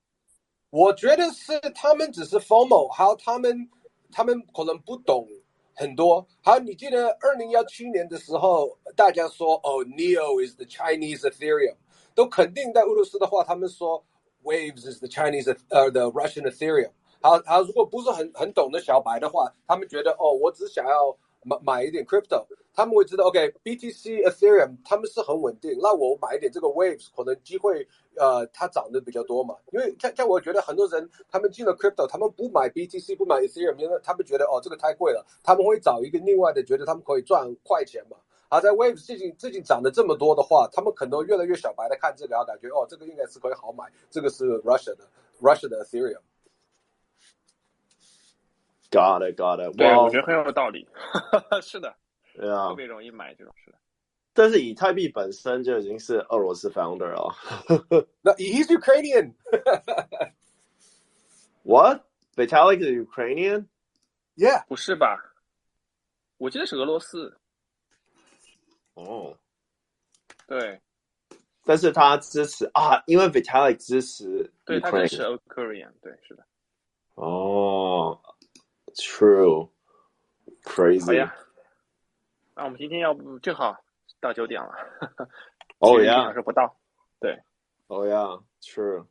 我觉得是他们只是 FOMO，还有他们他们可能不懂很多。好，你记得二零幺七年的时候，大家说哦，Neo is the Chinese Ethereum，都肯定在俄罗斯的话，他们说 Waves is the Chinese 呃 the Russian Ethereum。好，好，如果不是很很懂的小白的话，他们觉得哦，我只想要买买一点 crypto。他们会知道，OK，BTC、Ethereum 他们是很稳定，那我买一点这个 Waves 可能机会，呃，它涨得比较多嘛。因为像像我觉得很多人他们进了 crypto，他们不买 BTC 不买 Ethereum，因为他们觉得哦这个太贵了，他们会找一个另外的，觉得他们可以赚快钱嘛。而在 Waves 最近最近涨得这么多的话，他们可能越来越小白的看这个，然后感觉哦这个应该是可以好买，这个是 Russia 的 Russia 的 Ethereum。Got it, got it. 对我觉得很有道理。是的，特 yeah. 别容易买这种，是的。但是以太币本身就已经是俄罗斯 founder 了。那 he's Ukrainian。What? Vitalik is Ukrainian? Yeah，不是吧？我记得是俄罗斯。哦，对，但是他支持啊，因为 Vitalik 支持对，他支持。Ukrainian，对，是的。哦，True。Crazy. 呀，那我们今天要不正好到九点了。哦其实一个小 yeah. 时不到。对，Oh yeah, true.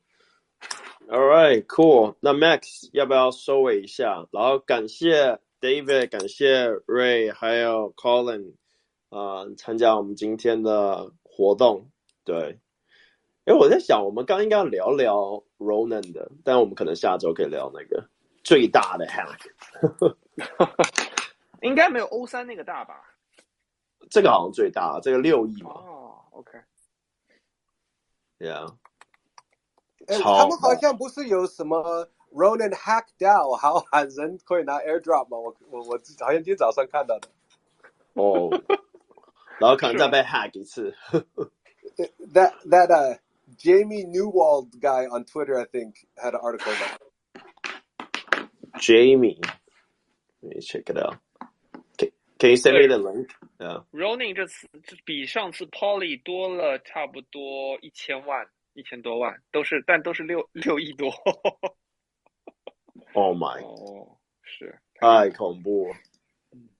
All right, cool. 那 Max 要不要收尾一下？然后感谢 David，感谢 Ray，还有 Colin，啊、参加我们今天的活动。对，哎，我在想，我们刚应该要聊聊 Ronan 的，但我们可能下周可以聊那个最大的 hack。应该没有欧三那个大吧？这个好像最大，这个六亿嘛哦，OK，，Yeah。哎，他们好像不是有什么 Ronan hack down，还有喊人可以拿 AirDrop 吗？我我我好像今天早上看到的。哦，然后可能再被 hack 一次。That that uh Jamie Newwald guy on Twitter, I think, had an article about. Jamie. Let me check it out. Can, can you send me the link? Yeah. Ronin 这次这比上次 Poly 多了差不多一千万，一千多万，都是但都是六六亿多。 Oh my，哦，是太恐怖了。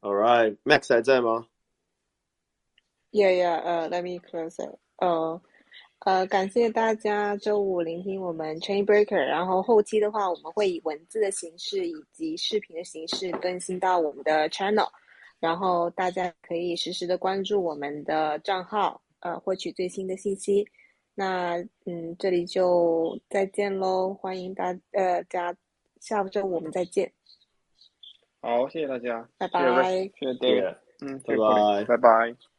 All right, Max 还在吗？ Yeah, yeah. 呃、let me close it. 呃 呃，感谢大家周五聆听我们 Chain Breaker。然后后期的话，我们会以文字的形式以及视频的形式更新到我们的 channel。然后大家可以实时的关注我们的账号，呃，获取最新的信息。那嗯，这里就再见喽，欢迎大呃家下周五我们再见，好，谢谢大家，拜谢谢 Ray，拜。谢谢嗯，拜拜拜拜。